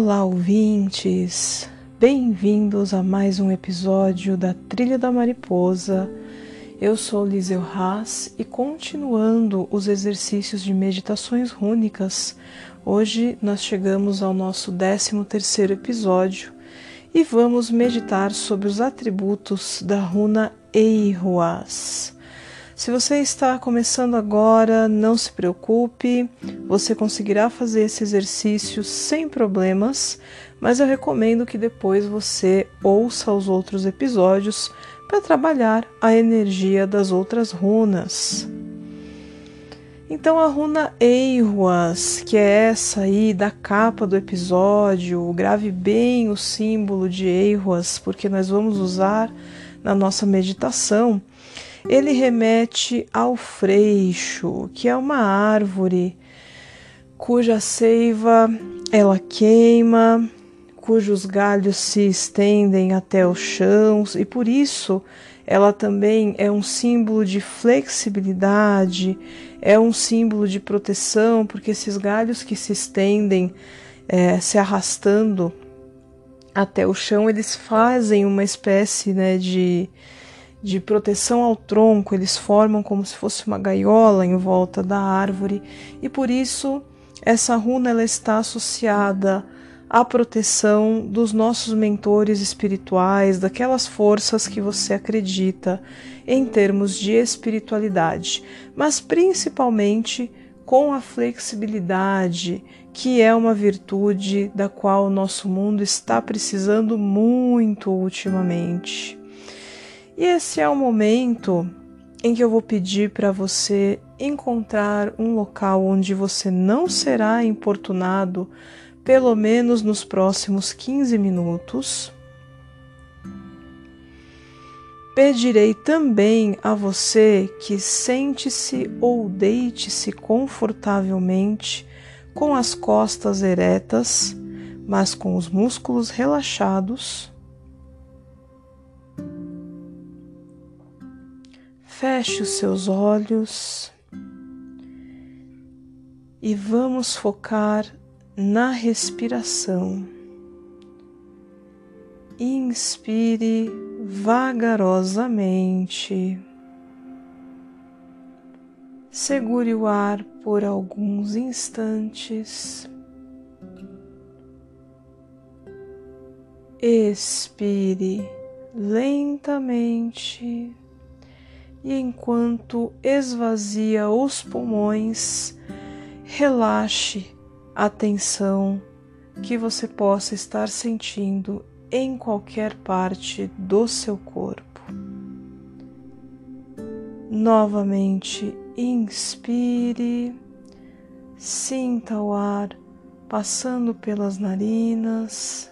Olá, ouvintes! Bem-vindos a mais um episódio da Trilha da Mariposa. Eu sou Liseu Haas e continuando os exercícios de meditações rúnicas, hoje nós chegamos ao nosso 13 terceiro episódio e vamos meditar sobre os atributos da runa Eihuas. Se você está começando agora, não se preocupe, você conseguirá fazer esse exercício sem problemas, mas eu recomendo que depois você ouça os outros episódios para trabalhar a energia das outras runas. Então a runa Eihuas, que é essa aí da capa do episódio, grave bem o símbolo de Eihuas, porque nós vamos usar na nossa meditação ele remete ao freixo, que é uma árvore cuja seiva ela queima, cujos galhos se estendem até o chão e por isso ela também é um símbolo de flexibilidade, é um símbolo de proteção, porque esses galhos que se estendem é, se arrastando até o chão, eles fazem uma espécie né, de, de proteção ao tronco, eles formam como se fosse uma gaiola em volta da árvore e por isso essa runa ela está associada à proteção dos nossos mentores espirituais, daquelas forças que você acredita em termos de espiritualidade, mas principalmente com a flexibilidade, que é uma virtude da qual o nosso mundo está precisando muito ultimamente. E esse é o momento em que eu vou pedir para você encontrar um local onde você não será importunado, pelo menos nos próximos 15 minutos. Pedirei também a você que sente-se ou deite-se confortavelmente com as costas eretas, mas com os músculos relaxados Feche os seus olhos e vamos focar na respiração. Inspire vagarosamente. Segure o ar por alguns instantes. Expire lentamente e enquanto esvazia os pulmões, relaxe a tensão que você possa estar sentindo em qualquer parte do seu corpo. Novamente, inspire, sinta o ar passando pelas narinas.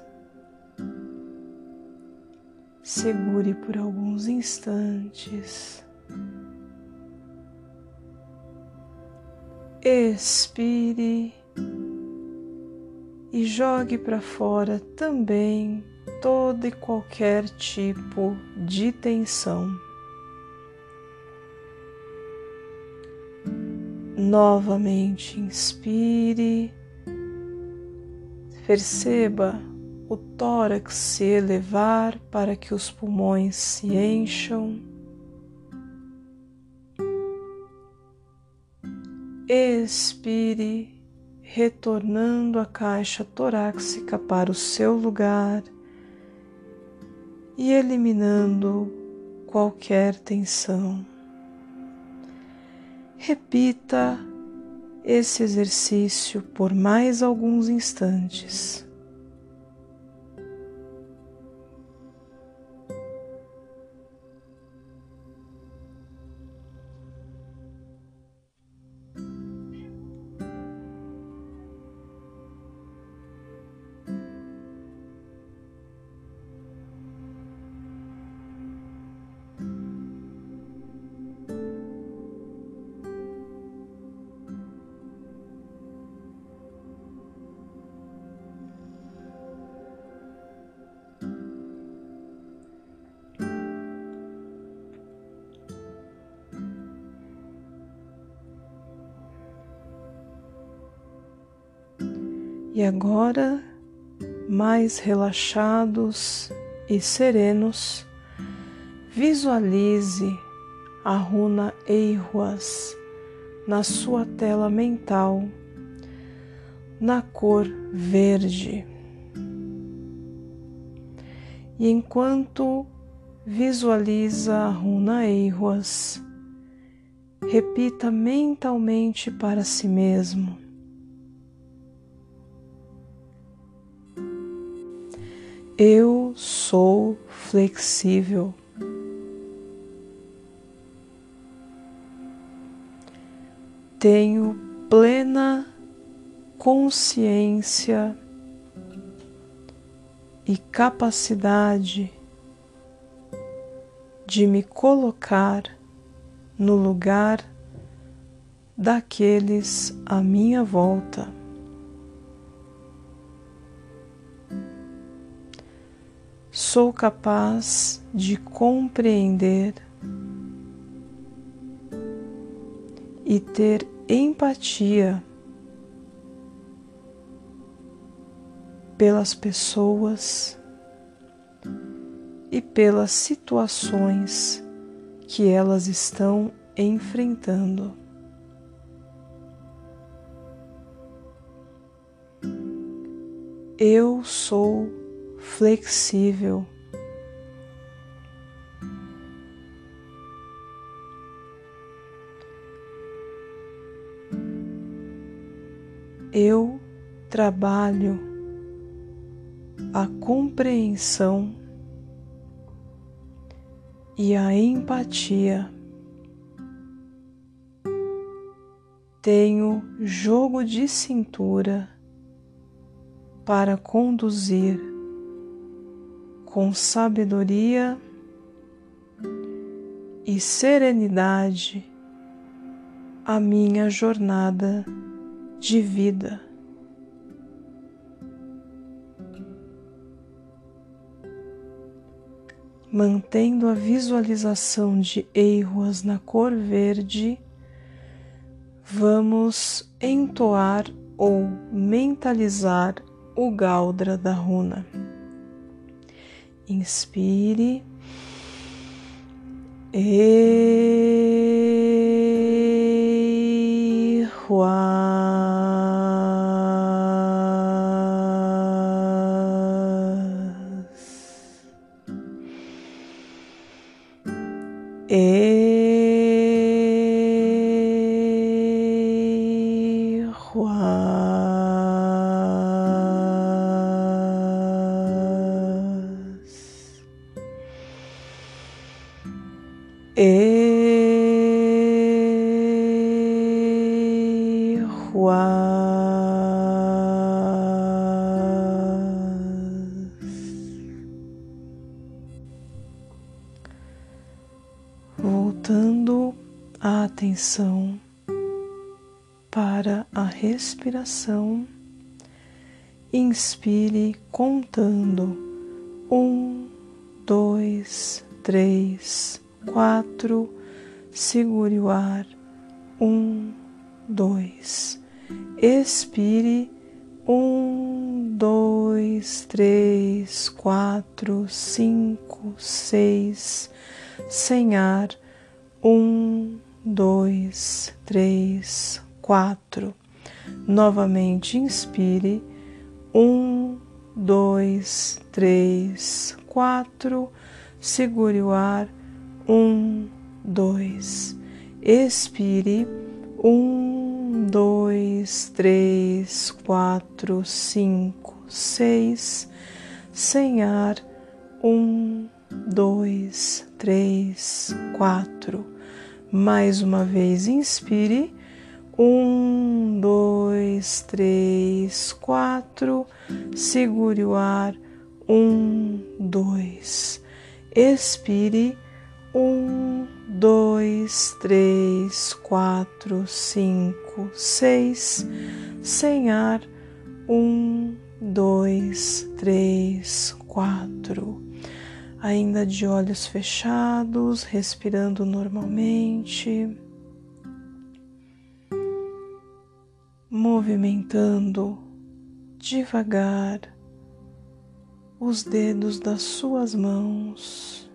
Segure por alguns instantes. Expire e jogue para fora também todo e qualquer tipo de tensão. Novamente inspire, perceba o tórax se elevar para que os pulmões se encham. Expire, retornando a caixa torácica para o seu lugar e eliminando qualquer tensão. Repita esse exercício por mais alguns instantes. E agora mais relaxados e serenos, visualize a runa Eihuas na sua tela mental, na cor verde. E enquanto visualiza a runa Eihuas, repita mentalmente para si mesmo. Eu sou flexível. Tenho plena consciência e capacidade de me colocar no lugar daqueles à minha volta. Sou capaz de compreender e ter empatia pelas pessoas e pelas situações que elas estão enfrentando. Eu sou flexível. Eu trabalho a compreensão e a empatia. Tenho jogo de cintura para conduzir com sabedoria e serenidade a minha jornada de vida. Mantendo a visualização de eiruas na cor verde, vamos entoar ou mentalizar o Galdra da runa. Inspire. E voltando atenção para a respiração, inspire contando. Um, dois, três, quatro, segure o ar, um, dois, expire, um, dois, três, quatro, cinco, seis, sem ar. Um, dois, três, quatro. Novamente inspire. Um, dois, três, quatro. Segure o ar. Um, dois. Expire. Um, dois, três, quatro, cinco, seis. Sem ar. Um, dois, três, quatro mais uma vez, inspire. Um, dois, três, quatro. Segure o ar. Um, dois. Expire. Um, dois, três, quatro, cinco, seis. Sem ar. Um, dois, três, quatro ainda de olhos fechados, respirando normalmente, movimentando devagar os dedos das suas mãos,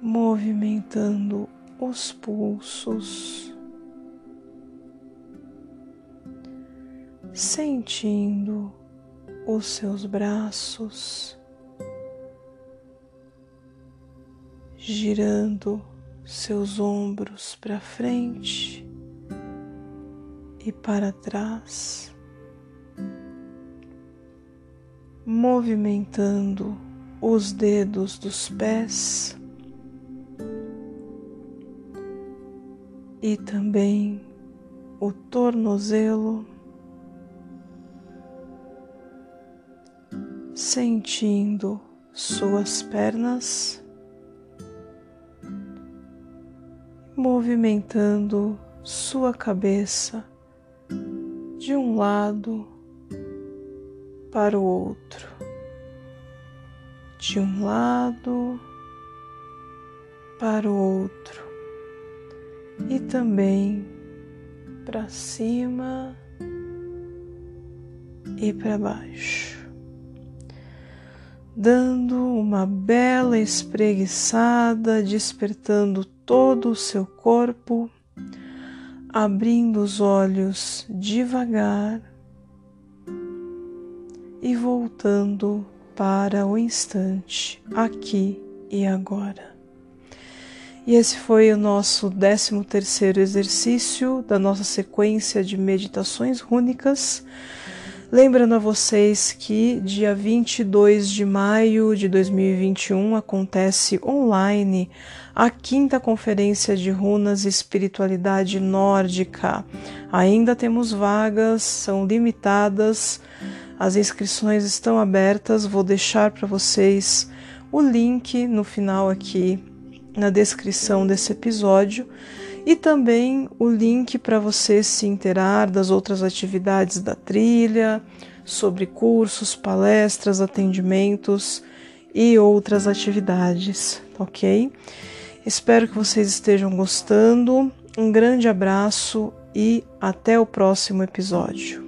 movimentando os pulsos, sentindo os seus braços, girando seus ombros para frente e para trás, movimentando os dedos dos pés e também o tornozelo, sentindo suas pernas, movimentando sua cabeça de um lado para o outro, de um lado para o outro. E também para cima e para baixo, dando uma bela espreguiçada, despertando todo o seu corpo, abrindo os olhos devagar e voltando para o instante aqui e agora. E esse foi o nosso 13 terceiro exercício da nossa sequência de meditações rúnicas. Lembrando a vocês que dia 22 de maio de 2021 acontece online a quinta conferência de runas e espiritualidade nórdica. Ainda temos vagas, são limitadas, as inscrições estão abertas. Vou deixar para vocês o link no final aqui na descrição desse episódio e também o link para você se inteirar das outras atividades da trilha, sobre cursos, palestras, atendimentos e outras atividades, ok? Espero que vocês estejam gostando. Um grande abraço e até o próximo episódio.